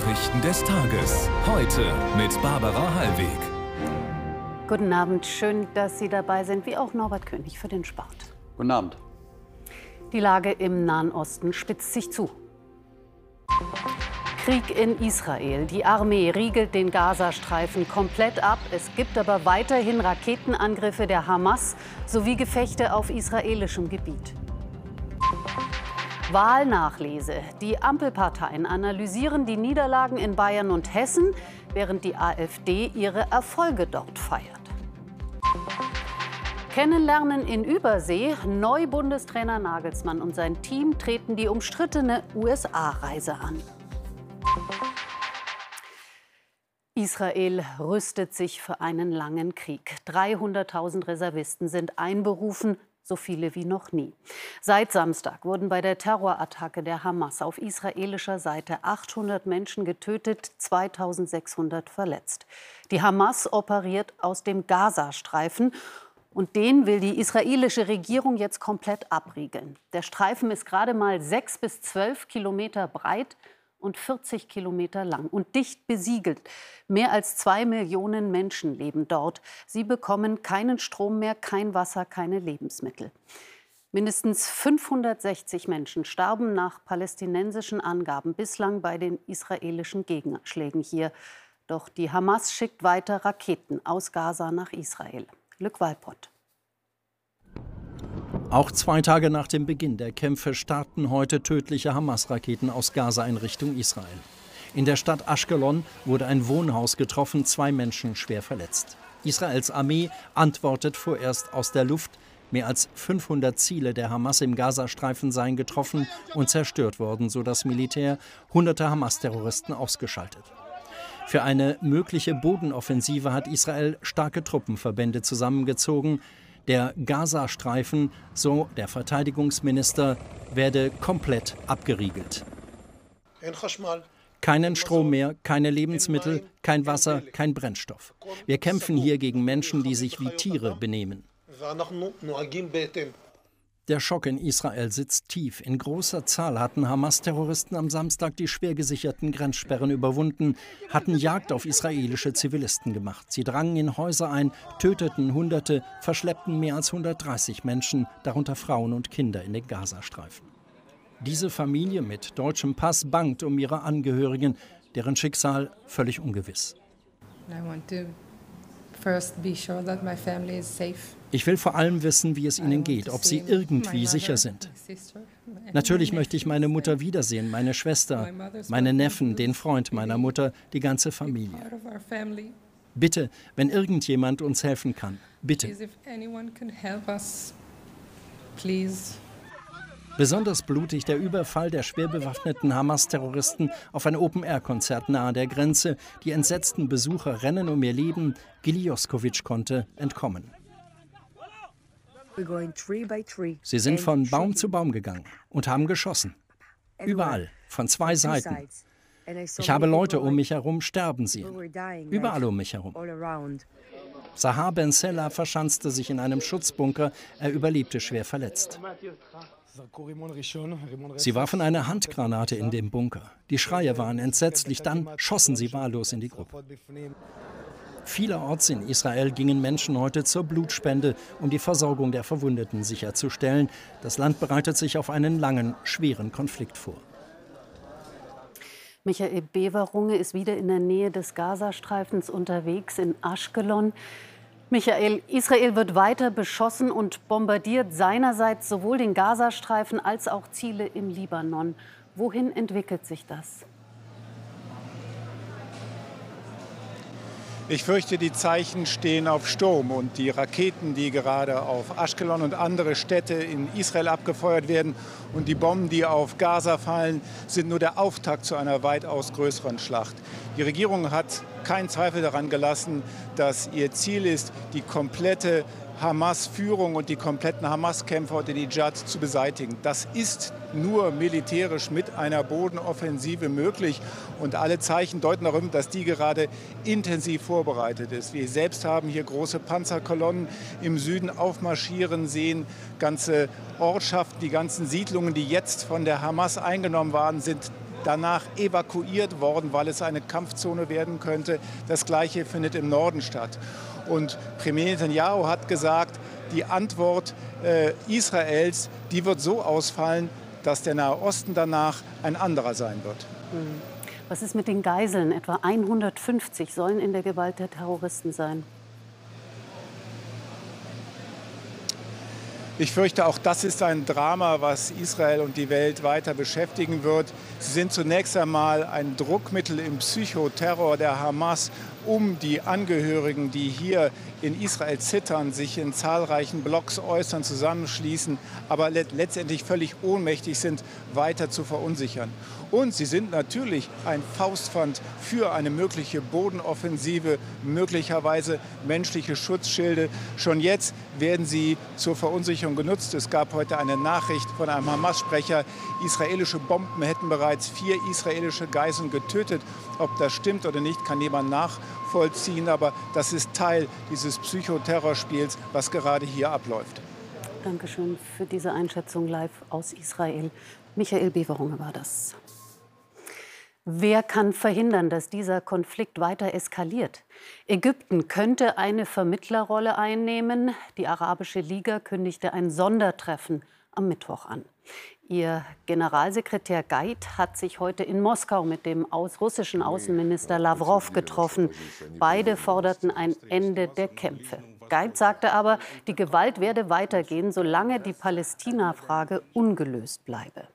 Nachrichten des Tages. Heute mit Barbara Hallweg. Guten Abend, schön, dass Sie dabei sind, wie auch Norbert König für den Sport. Guten Abend. Die Lage im Nahen Osten spitzt sich zu. Krieg in Israel. Die Armee riegelt den Gazastreifen komplett ab. Es gibt aber weiterhin Raketenangriffe der Hamas sowie Gefechte auf israelischem Gebiet. Wahlnachlese. Die Ampelparteien analysieren die Niederlagen in Bayern und Hessen, während die AfD ihre Erfolge dort feiert. Kennenlernen in Übersee. Neu-Bundestrainer Nagelsmann und sein Team treten die umstrittene USA-Reise an. Israel rüstet sich für einen langen Krieg. 300.000 Reservisten sind einberufen, so viele wie noch nie. Seit Samstag wurden bei der Terrorattacke der Hamas auf israelischer Seite 800 Menschen getötet, 2600 verletzt. Die Hamas operiert aus dem Gazastreifen und den will die israelische Regierung jetzt komplett abriegeln. Der Streifen ist gerade mal sechs bis zwölf Kilometer breit und 40 Kilometer lang und dicht besiegelt. Mehr als zwei Millionen Menschen leben dort. Sie bekommen keinen Strom mehr, kein Wasser, keine Lebensmittel. Mindestens 560 Menschen starben nach palästinensischen Angaben bislang bei den israelischen Gegenschlägen hier. Doch die Hamas schickt weiter Raketen aus Gaza nach Israel. Lück Walpott. Auch zwei Tage nach dem Beginn der Kämpfe starten heute tödliche Hamas-Raketen aus Gaza in Richtung Israel. In der Stadt Ashkelon wurde ein Wohnhaus getroffen, zwei Menschen schwer verletzt. Israels Armee antwortet vorerst aus der Luft. Mehr als 500 Ziele der Hamas im Gazastreifen seien getroffen und zerstört worden, so das Militär hunderte Hamas-Terroristen ausgeschaltet. Für eine mögliche Bodenoffensive hat Israel starke Truppenverbände zusammengezogen. Der Gazastreifen, so der Verteidigungsminister, werde komplett abgeriegelt. Keinen Strom mehr, keine Lebensmittel, kein Wasser, kein Brennstoff. Wir kämpfen hier gegen Menschen, die sich wie Tiere benehmen. Der Schock in Israel sitzt tief. In großer Zahl hatten Hamas-Terroristen am Samstag die schwer gesicherten Grenzsperren überwunden, hatten Jagd auf israelische Zivilisten gemacht. Sie drangen in Häuser ein, töteten Hunderte, verschleppten mehr als 130 Menschen, darunter Frauen und Kinder, in den Gazastreifen. Diese Familie mit deutschem Pass bangt um ihre Angehörigen, deren Schicksal völlig ungewiss. I want to first be sure that my family is safe. Ich will vor allem wissen, wie es ihnen geht, ob sie irgendwie sicher sind. Natürlich möchte ich meine Mutter wiedersehen, meine Schwester, meine Neffen, den Freund meiner Mutter, die ganze Familie. Bitte, wenn irgendjemand uns helfen kann, bitte. Besonders blutig der Überfall der schwer bewaffneten Hamas-Terroristen auf ein Open-Air-Konzert nahe der Grenze. Die entsetzten Besucher rennen um ihr Leben. Gili Joskovic konnte entkommen. Sie sind von Baum zu Baum gegangen und haben geschossen. Überall, von zwei Seiten. Ich habe Leute um mich herum sterben sehen. Überall um mich herum. Sahar Ben Sella verschanzte sich in einem Schutzbunker. Er überlebte schwer verletzt. Sie warfen eine Handgranate in den Bunker. Die Schreie waren entsetzlich. Dann schossen sie wahllos in die Gruppe. Vielerorts in Israel gingen Menschen heute zur Blutspende, um die Versorgung der Verwundeten sicherzustellen. Das Land bereitet sich auf einen langen, schweren Konflikt vor. Michael Beverunge ist wieder in der Nähe des Gazastreifens unterwegs in Ashkelon. Michael, Israel wird weiter beschossen und bombardiert seinerseits sowohl den Gazastreifen als auch Ziele im Libanon. Wohin entwickelt sich das? Ich fürchte, die Zeichen stehen auf Sturm und die Raketen, die gerade auf Ashkelon und andere Städte in Israel abgefeuert werden und die Bomben, die auf Gaza fallen, sind nur der Auftakt zu einer weitaus größeren Schlacht. Die Regierung hat keinen Zweifel daran gelassen, dass ihr Ziel ist, die komplette Hamas-Führung und die kompletten Hamas-Kämpfer unter die Dschihad zu beseitigen. Das ist nur militärisch mit einer Bodenoffensive möglich. Und alle Zeichen deuten darauf, dass die gerade intensiv vorbereitet ist. Wir selbst haben hier große Panzerkolonnen im Süden aufmarschieren sehen. Ganze Ortschaften, die ganzen Siedlungen, die jetzt von der Hamas eingenommen waren, sind danach evakuiert worden, weil es eine Kampfzone werden könnte. Das Gleiche findet im Norden statt. Und Premier Netanyahu hat gesagt, die Antwort äh, Israels, die wird so ausfallen, dass der Nahe Osten danach ein anderer sein wird. Hm. Was ist mit den Geiseln? Etwa 150 sollen in der Gewalt der Terroristen sein. Ich fürchte, auch das ist ein Drama, was Israel und die Welt weiter beschäftigen wird. Sie sind zunächst einmal ein Druckmittel im Psychoterror der Hamas, um die Angehörigen, die hier in Israel zittern, sich in zahlreichen Blocks äußern, zusammenschließen, aber letztendlich völlig ohnmächtig sind, weiter zu verunsichern. Und sie sind natürlich ein Faustpfand für eine mögliche Bodenoffensive, möglicherweise menschliche Schutzschilde. Schon jetzt werden sie zur Verunsicherung genutzt. Es gab heute eine Nachricht von einem Hamas-Sprecher, israelische Bomben hätten bereits vier israelische Geiseln getötet. Ob das stimmt oder nicht, kann niemand nachvollziehen, aber das ist Teil dieses Psychoterrorspiels, was gerade hier abläuft. Dankeschön für diese Einschätzung live aus Israel. Michael Beverunge war das. Wer kann verhindern, dass dieser Konflikt weiter eskaliert? Ägypten könnte eine Vermittlerrolle einnehmen. Die Arabische Liga kündigte ein Sondertreffen am Mittwoch an. Ihr Generalsekretär Geit hat sich heute in Moskau mit dem russischen Außenminister Lavrov getroffen. Beide forderten ein Ende der Kämpfe. Geit sagte aber, die Gewalt werde weitergehen, solange die Palästina-Frage ungelöst bleibe.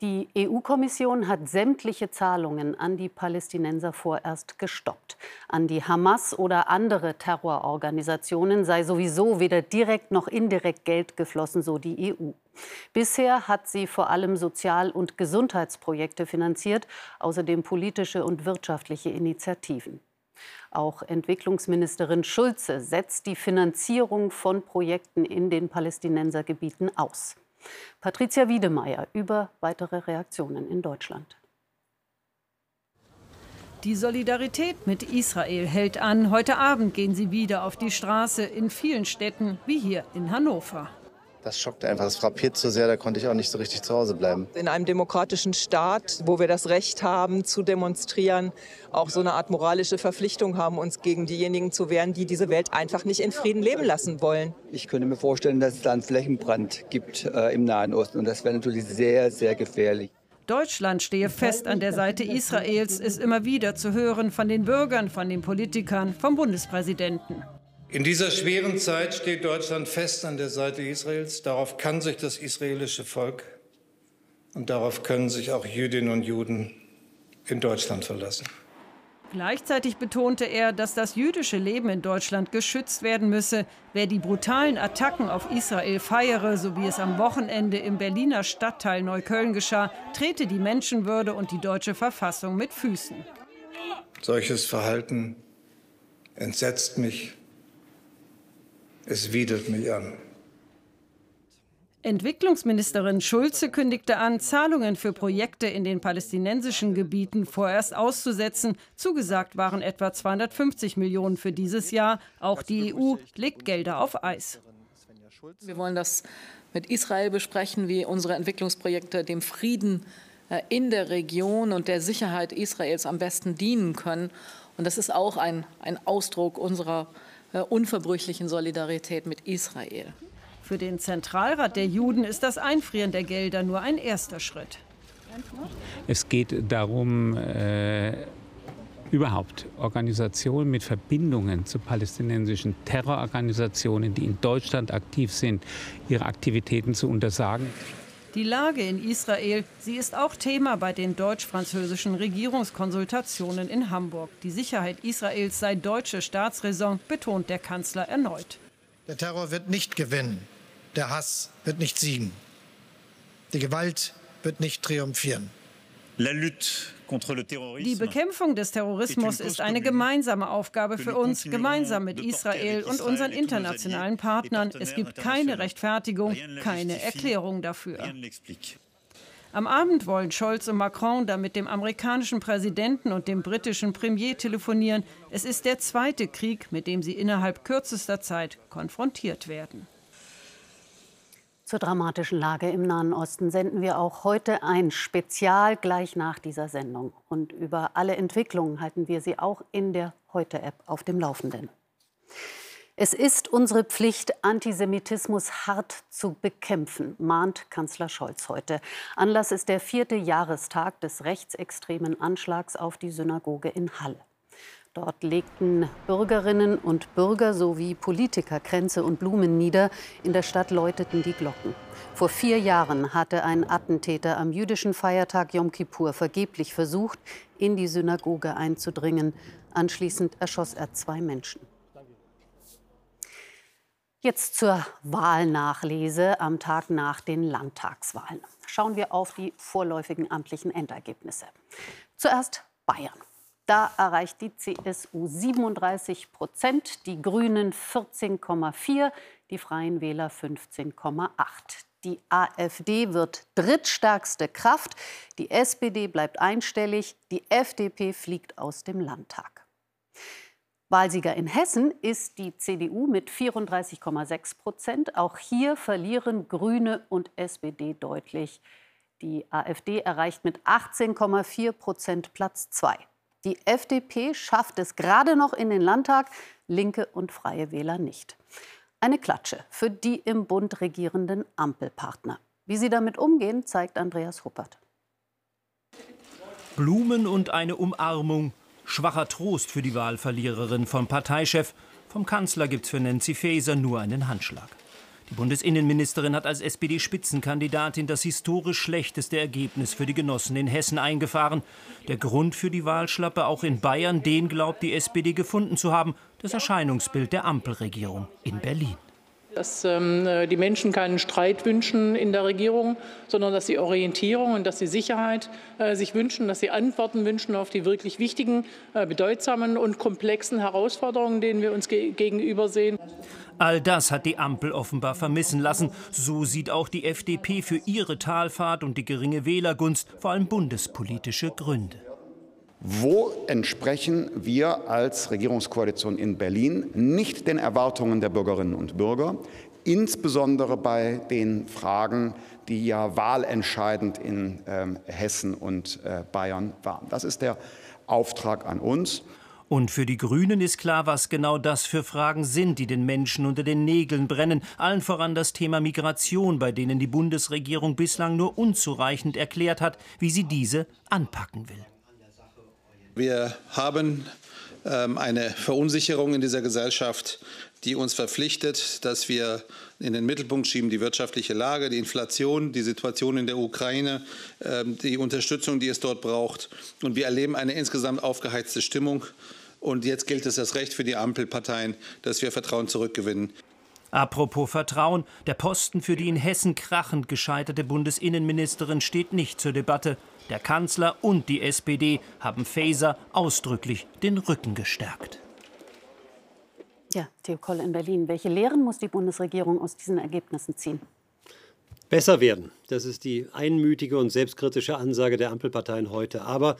Die EU-Kommission hat sämtliche Zahlungen an die Palästinenser vorerst gestoppt. An die Hamas oder andere Terrororganisationen sei sowieso weder direkt noch indirekt Geld geflossen, so die EU. Bisher hat sie vor allem Sozial- und Gesundheitsprojekte finanziert, außerdem politische und wirtschaftliche Initiativen. Auch Entwicklungsministerin Schulze setzt die Finanzierung von Projekten in den Palästinensergebieten aus. Patricia Wiedemeyer über weitere Reaktionen in Deutschland. Die Solidarität mit Israel hält an. Heute Abend gehen sie wieder auf die Straße in vielen Städten, wie hier in Hannover. Das schockt einfach, das frappiert so sehr, da konnte ich auch nicht so richtig zu Hause bleiben. In einem demokratischen Staat, wo wir das Recht haben zu demonstrieren, auch so eine Art moralische Verpflichtung haben, uns gegen diejenigen zu wehren, die diese Welt einfach nicht in Frieden leben lassen wollen. Ich könnte mir vorstellen, dass es da einen Flächenbrand gibt äh, im Nahen Osten und das wäre natürlich sehr, sehr gefährlich. Deutschland stehe fest an der Seite Israels, ist immer wieder zu hören von den Bürgern, von den Politikern, vom Bundespräsidenten. In dieser schweren Zeit steht Deutschland fest an der Seite Israels. Darauf kann sich das israelische Volk und darauf können sich auch Jüdinnen und Juden in Deutschland verlassen. Gleichzeitig betonte er, dass das jüdische Leben in Deutschland geschützt werden müsse. Wer die brutalen Attacken auf Israel feiere, so wie es am Wochenende im Berliner Stadtteil Neukölln geschah, trete die Menschenwürde und die deutsche Verfassung mit Füßen. Solches Verhalten entsetzt mich es widert mich an. Entwicklungsministerin Schulze kündigte an, Zahlungen für Projekte in den palästinensischen Gebieten vorerst auszusetzen. Zugesagt waren etwa 250 Millionen für dieses Jahr. Auch die EU legt Gelder auf Eis. Wir wollen das mit Israel besprechen, wie unsere Entwicklungsprojekte dem Frieden äh, in der Region und der Sicherheit Israels am besten dienen können. Und das ist auch ein, ein Ausdruck unserer unverbrüchlichen Solidarität mit Israel. Für den Zentralrat der Juden ist das Einfrieren der Gelder nur ein erster Schritt. Es geht darum, äh, überhaupt Organisationen mit Verbindungen zu palästinensischen Terrororganisationen, die in Deutschland aktiv sind, ihre Aktivitäten zu untersagen. Die Lage in Israel, sie ist auch Thema bei den deutsch-französischen Regierungskonsultationen in Hamburg. Die Sicherheit Israels sei deutsche Staatsräson, betont der Kanzler erneut. Der Terror wird nicht gewinnen. Der Hass wird nicht siegen. Die Gewalt wird nicht triumphieren. La lutte die Bekämpfung des Terrorismus ist eine gemeinsame Aufgabe für uns, gemeinsam mit Israel und unseren internationalen Partnern. Es gibt keine Rechtfertigung, keine Erklärung dafür. Am Abend wollen Scholz und Macron dann mit dem amerikanischen Präsidenten und dem britischen Premier telefonieren. Es ist der zweite Krieg, mit dem sie innerhalb kürzester Zeit konfrontiert werden. Zur dramatischen Lage im Nahen Osten senden wir auch heute ein Spezial gleich nach dieser Sendung. Und über alle Entwicklungen halten wir Sie auch in der Heute-App auf dem Laufenden. Es ist unsere Pflicht, Antisemitismus hart zu bekämpfen, mahnt Kanzler Scholz heute. Anlass ist der vierte Jahrestag des rechtsextremen Anschlags auf die Synagoge in Halle. Dort legten Bürgerinnen und Bürger sowie Politiker Kränze und Blumen nieder. In der Stadt läuteten die Glocken. Vor vier Jahren hatte ein Attentäter am jüdischen Feiertag Yom Kippur vergeblich versucht, in die Synagoge einzudringen. Anschließend erschoss er zwei Menschen. Jetzt zur Wahlnachlese am Tag nach den Landtagswahlen. Schauen wir auf die vorläufigen amtlichen Endergebnisse. Zuerst Bayern. Da erreicht die CSU 37 Prozent, die Grünen 14,4, die Freien Wähler 15,8. Die AfD wird drittstärkste Kraft, die SPD bleibt einstellig, die FDP fliegt aus dem Landtag. Wahlsieger in Hessen ist die CDU mit 34,6 Prozent. Auch hier verlieren Grüne und SPD deutlich. Die AfD erreicht mit 18,4 Prozent Platz 2. Die FDP schafft es gerade noch in den Landtag, Linke und Freie Wähler nicht. Eine Klatsche für die im Bund regierenden Ampelpartner. Wie sie damit umgehen, zeigt Andreas Huppert. Blumen und eine Umarmung. Schwacher Trost für die Wahlverliererin vom Parteichef. Vom Kanzler gibt's für Nancy Faeser nur einen Handschlag. Die Bundesinnenministerin hat als SPD-Spitzenkandidatin das historisch schlechteste Ergebnis für die Genossen in Hessen eingefahren. Der Grund für die Wahlschlappe auch in Bayern, den glaubt die SPD gefunden zu haben, das Erscheinungsbild der Ampelregierung in Berlin dass ähm, die Menschen keinen Streit wünschen in der Regierung, sondern dass sie Orientierung und dass sie Sicherheit äh, sich wünschen, dass sie Antworten wünschen auf die wirklich wichtigen, äh, bedeutsamen und komplexen Herausforderungen, denen wir uns ge gegenüber sehen. All das hat die Ampel offenbar vermissen lassen. So sieht auch die FDP für ihre Talfahrt und die geringe Wählergunst vor allem bundespolitische Gründe. Wo entsprechen wir als Regierungskoalition in Berlin nicht den Erwartungen der Bürgerinnen und Bürger, insbesondere bei den Fragen, die ja wahlentscheidend in äh, Hessen und äh, Bayern waren? Das ist der Auftrag an uns. Und für die Grünen ist klar, was genau das für Fragen sind, die den Menschen unter den Nägeln brennen. Allen voran das Thema Migration, bei denen die Bundesregierung bislang nur unzureichend erklärt hat, wie sie diese anpacken will. Wir haben ähm, eine Verunsicherung in dieser Gesellschaft, die uns verpflichtet, dass wir in den Mittelpunkt schieben die wirtschaftliche Lage, die Inflation, die Situation in der Ukraine, ähm, die Unterstützung, die es dort braucht. Und wir erleben eine insgesamt aufgeheizte Stimmung. Und jetzt gilt es das Recht für die Ampelparteien, dass wir Vertrauen zurückgewinnen. Apropos Vertrauen, der Posten für die in Hessen krachend gescheiterte Bundesinnenministerin steht nicht zur Debatte. Der Kanzler und die SPD haben Faeser ausdrücklich den Rücken gestärkt. Ja, Theo Koll in Berlin. Welche Lehren muss die Bundesregierung aus diesen Ergebnissen ziehen? Besser werden. Das ist die einmütige und selbstkritische Ansage der Ampelparteien heute. Aber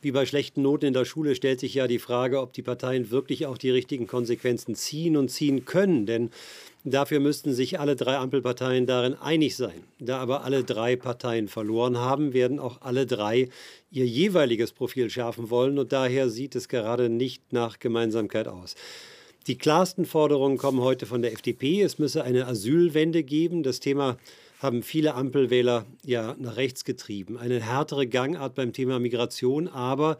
wie bei schlechten Noten in der Schule stellt sich ja die Frage, ob die Parteien wirklich auch die richtigen Konsequenzen ziehen und ziehen können. Denn dafür müssten sich alle drei Ampelparteien darin einig sein. Da aber alle drei Parteien verloren haben, werden auch alle drei ihr jeweiliges Profil schärfen wollen. Und daher sieht es gerade nicht nach Gemeinsamkeit aus. Die klarsten Forderungen kommen heute von der FDP. Es müsse eine Asylwende geben. Das Thema haben viele Ampelwähler ja nach rechts getrieben. Eine härtere Gangart beim Thema Migration, aber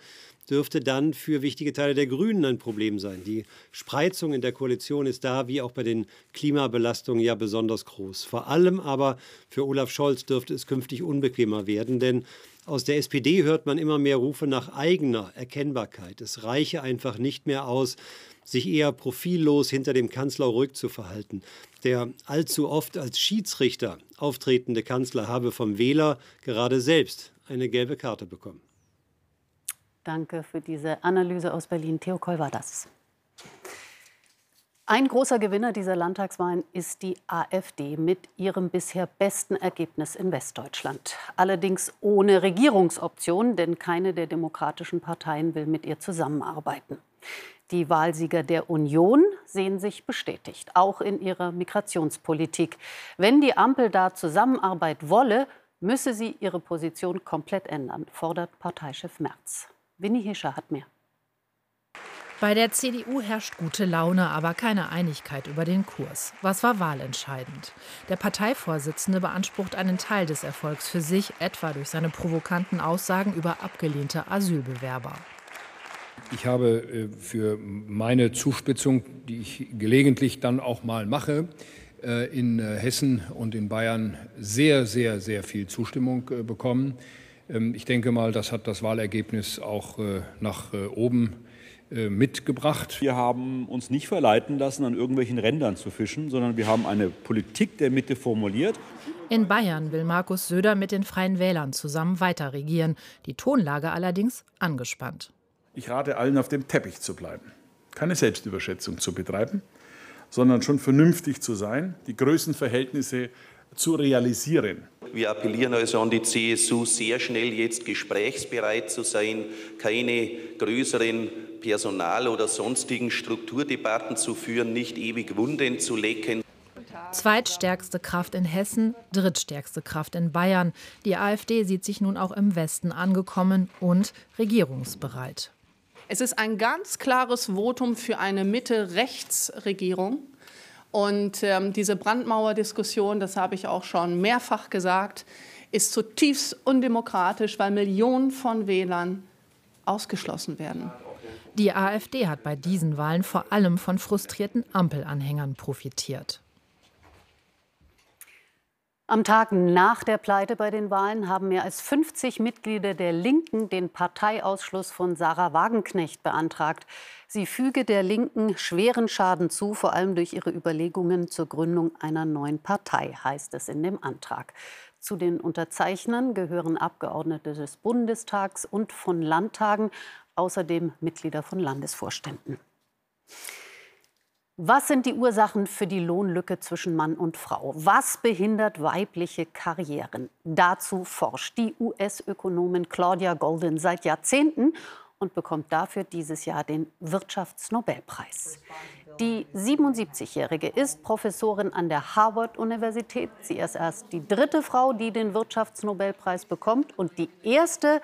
dürfte dann für wichtige Teile der Grünen ein Problem sein. Die Spreizung in der Koalition ist da, wie auch bei den Klimabelastungen, ja besonders groß. Vor allem aber für Olaf Scholz dürfte es künftig unbequemer werden, denn aus der SPD hört man immer mehr Rufe nach eigener Erkennbarkeit. Es reiche einfach nicht mehr aus, sich eher profillos hinter dem Kanzler ruhig zu verhalten. Der allzu oft als Schiedsrichter auftretende Kanzler habe vom Wähler gerade selbst eine gelbe Karte bekommen. Danke für diese Analyse aus Berlin. Theo Koll war das. Ein großer Gewinner dieser Landtagswahlen ist die AfD mit ihrem bisher besten Ergebnis in Westdeutschland. Allerdings ohne Regierungsoption, denn keine der demokratischen Parteien will mit ihr zusammenarbeiten. Die Wahlsieger der Union sehen sich bestätigt, auch in ihrer Migrationspolitik. Wenn die Ampel da Zusammenarbeit wolle, müsse sie ihre Position komplett ändern, fordert Parteichef Merz. Winnie Hischer hat mehr. Bei der CDU herrscht gute Laune, aber keine Einigkeit über den Kurs. Was war wahlentscheidend? Der Parteivorsitzende beansprucht einen Teil des Erfolgs für sich, etwa durch seine provokanten Aussagen über abgelehnte Asylbewerber. Ich habe äh, für meine Zuspitzung, die ich gelegentlich dann auch mal mache, äh, in äh, Hessen und in Bayern sehr, sehr, sehr viel Zustimmung bekommen. Ähm, ich denke mal, das hat das Wahlergebnis auch nach oben mitgebracht. Wir haben uns nicht verleiten lassen, an irgendwelchen Rändern zu fischen, sondern wir haben eine Politik der Mitte formuliert. In Bayern will Markus Söder mit den Freien Wählern zusammen weiter regieren. Die Tonlage allerdings angespannt. Ich rate allen, auf dem Teppich zu bleiben. Keine Selbstüberschätzung zu betreiben, sondern schon vernünftig zu sein, die Größenverhältnisse zu realisieren. Wir appellieren also an die CSU, sehr schnell jetzt gesprächsbereit zu sein, keine größeren Personal- oder sonstigen Strukturdebatten zu führen, nicht ewig Wunden zu lecken. Zweitstärkste Kraft in Hessen, drittstärkste Kraft in Bayern. Die AfD sieht sich nun auch im Westen angekommen und regierungsbereit. Es ist ein ganz klares Votum für eine Mitte-Rechts-Regierung. Und ähm, diese Brandmauerdiskussion, das habe ich auch schon mehrfach gesagt, ist zutiefst undemokratisch, weil Millionen von Wählern ausgeschlossen werden. Die AfD hat bei diesen Wahlen vor allem von frustrierten Ampelanhängern profitiert. Am Tag nach der Pleite bei den Wahlen haben mehr als 50 Mitglieder der Linken den Parteiausschluss von Sarah Wagenknecht beantragt. Sie füge der Linken schweren Schaden zu, vor allem durch ihre Überlegungen zur Gründung einer neuen Partei, heißt es in dem Antrag. Zu den Unterzeichnern gehören Abgeordnete des Bundestags und von Landtagen, außerdem Mitglieder von Landesvorständen. Was sind die Ursachen für die Lohnlücke zwischen Mann und Frau? Was behindert weibliche Karrieren? Dazu forscht die US-Ökonomin Claudia Golden seit Jahrzehnten und bekommt dafür dieses Jahr den Wirtschaftsnobelpreis. Die 77-Jährige ist Professorin an der Harvard-Universität. Sie ist erst die dritte Frau, die den Wirtschaftsnobelpreis bekommt und die erste,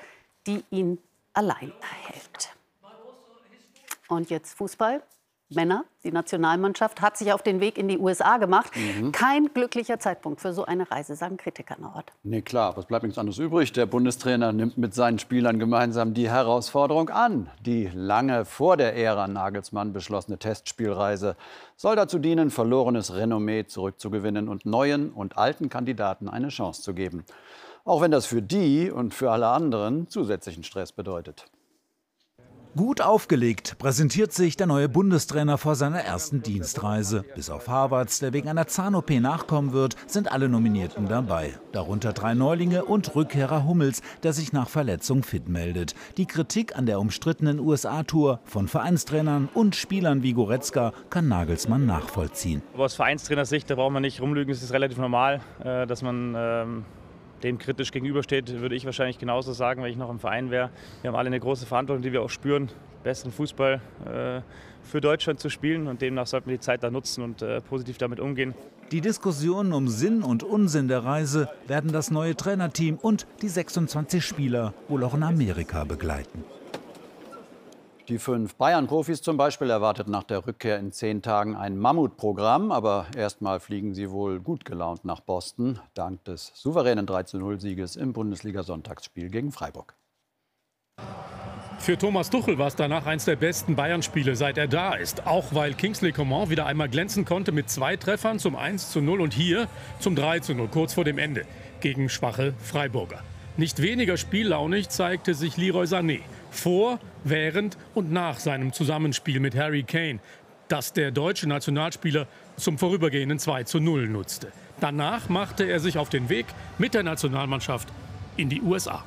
die ihn allein erhält. Und jetzt Fußball. Männer, die Nationalmannschaft, hat sich auf den Weg in die USA gemacht. Mhm. Kein glücklicher Zeitpunkt für so eine Reise, sagen Kritiker Nord. Nee, klar, was bleibt nichts anderes übrig. Der Bundestrainer nimmt mit seinen Spielern gemeinsam die Herausforderung an. Die lange vor der Ära Nagelsmann beschlossene Testspielreise soll dazu dienen, verlorenes Renommee zurückzugewinnen und neuen und alten Kandidaten eine Chance zu geben. Auch wenn das für die und für alle anderen zusätzlichen Stress bedeutet. Gut aufgelegt präsentiert sich der neue Bundestrainer vor seiner ersten Dienstreise. Bis auf Harvards, der wegen einer Zahn-OP nachkommen wird, sind alle Nominierten dabei. Darunter drei Neulinge und Rückkehrer Hummels, der sich nach Verletzung fit meldet. Die Kritik an der umstrittenen USA-Tour von Vereinstrainern und Spielern wie Goretzka kann Nagelsmann nachvollziehen. Aber aus Vereinstrainersicht, da braucht man nicht rumlügen, es ist relativ normal, äh, dass man ähm, dem kritisch gegenübersteht, würde ich wahrscheinlich genauso sagen, wenn ich noch im Verein wäre. Wir haben alle eine große Verantwortung, die wir auch spüren, besseren Fußball äh, für Deutschland zu spielen und demnach sollten wir die Zeit da nutzen und äh, positiv damit umgehen. Die Diskussionen um Sinn und Unsinn der Reise werden das neue Trainerteam und die 26 Spieler wohl auch in Amerika begleiten. Die fünf Bayern-Profis zum Beispiel erwartet nach der Rückkehr in zehn Tagen ein Mammutprogramm. Aber erstmal fliegen sie wohl gut gelaunt nach Boston, dank des souveränen 3-0-Sieges im Bundesliga-Sonntagsspiel gegen Freiburg. Für Thomas Tuchel war es danach eines der besten Bayern-Spiele, seit er da ist. Auch weil Kingsley Coman wieder einmal glänzen konnte mit zwei Treffern zum 1 zu 0 und hier zum 3 zu 0, kurz vor dem Ende, gegen schwache Freiburger. Nicht weniger spiellaunig zeigte sich Leroy Sané vor, während und nach seinem Zusammenspiel mit Harry Kane, das der deutsche Nationalspieler zum vorübergehenden 2 zu 0 nutzte. Danach machte er sich auf den Weg mit der Nationalmannschaft in die USA.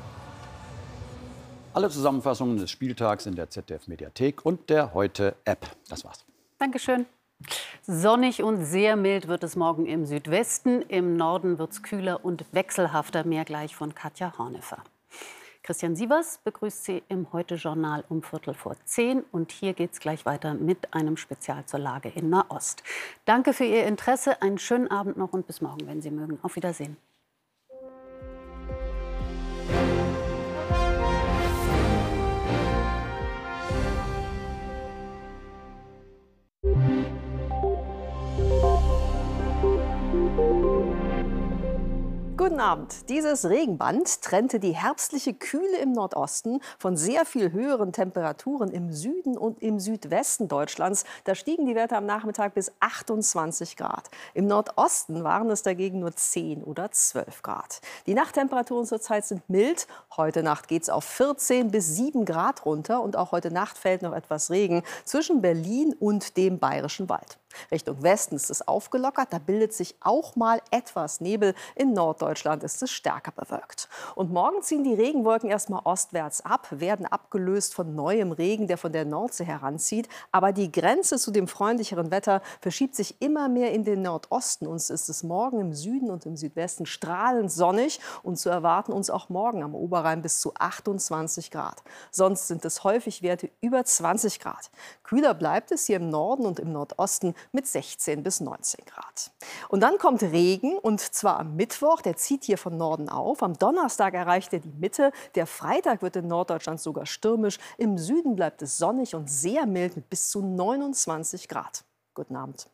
Alle Zusammenfassungen des Spieltags in der ZDF-Mediathek und der Heute-App. Das war's. Dankeschön. Sonnig und sehr mild wird es morgen im Südwesten. Im Norden wird es kühler und wechselhafter. Mehr gleich von Katja Hornefer. Christian Sievers begrüßt Sie im Heute-Journal um Viertel vor zehn. Und hier geht es gleich weiter mit einem Spezial zur Lage in Nahost. Danke für Ihr Interesse, einen schönen Abend noch und bis morgen, wenn Sie mögen. Auf Wiedersehen. Guten Abend. Dieses Regenband trennte die herbstliche Kühle im Nordosten von sehr viel höheren Temperaturen im Süden und im Südwesten Deutschlands. Da stiegen die Werte am Nachmittag bis 28 Grad. Im Nordosten waren es dagegen nur 10 oder 12 Grad. Die Nachttemperaturen zurzeit sind mild. Heute Nacht geht es auf 14 bis 7 Grad runter und auch heute Nacht fällt noch etwas Regen zwischen Berlin und dem Bayerischen Wald. Richtung Westen ist es aufgelockert, da bildet sich auch mal etwas Nebel. In Norddeutschland ist es stärker bewölkt. Und morgen ziehen die Regenwolken erstmal ostwärts ab, werden abgelöst von neuem Regen, der von der Nordsee heranzieht. Aber die Grenze zu dem freundlicheren Wetter verschiebt sich immer mehr in den Nordosten. Uns ist es morgen im Süden und im Südwesten strahlend sonnig und zu erwarten uns auch morgen am Oberrhein bis zu 28 Grad. Sonst sind es häufig Werte über 20 Grad. Kühler bleibt es hier im Norden und im Nordosten mit 16 bis 19 Grad. Und dann kommt Regen und zwar am Mittwoch, der zieht hier von Norden auf. Am Donnerstag erreicht er die Mitte. Der Freitag wird in Norddeutschland sogar stürmisch. Im Süden bleibt es sonnig und sehr mild mit bis zu 29 Grad. Guten Abend.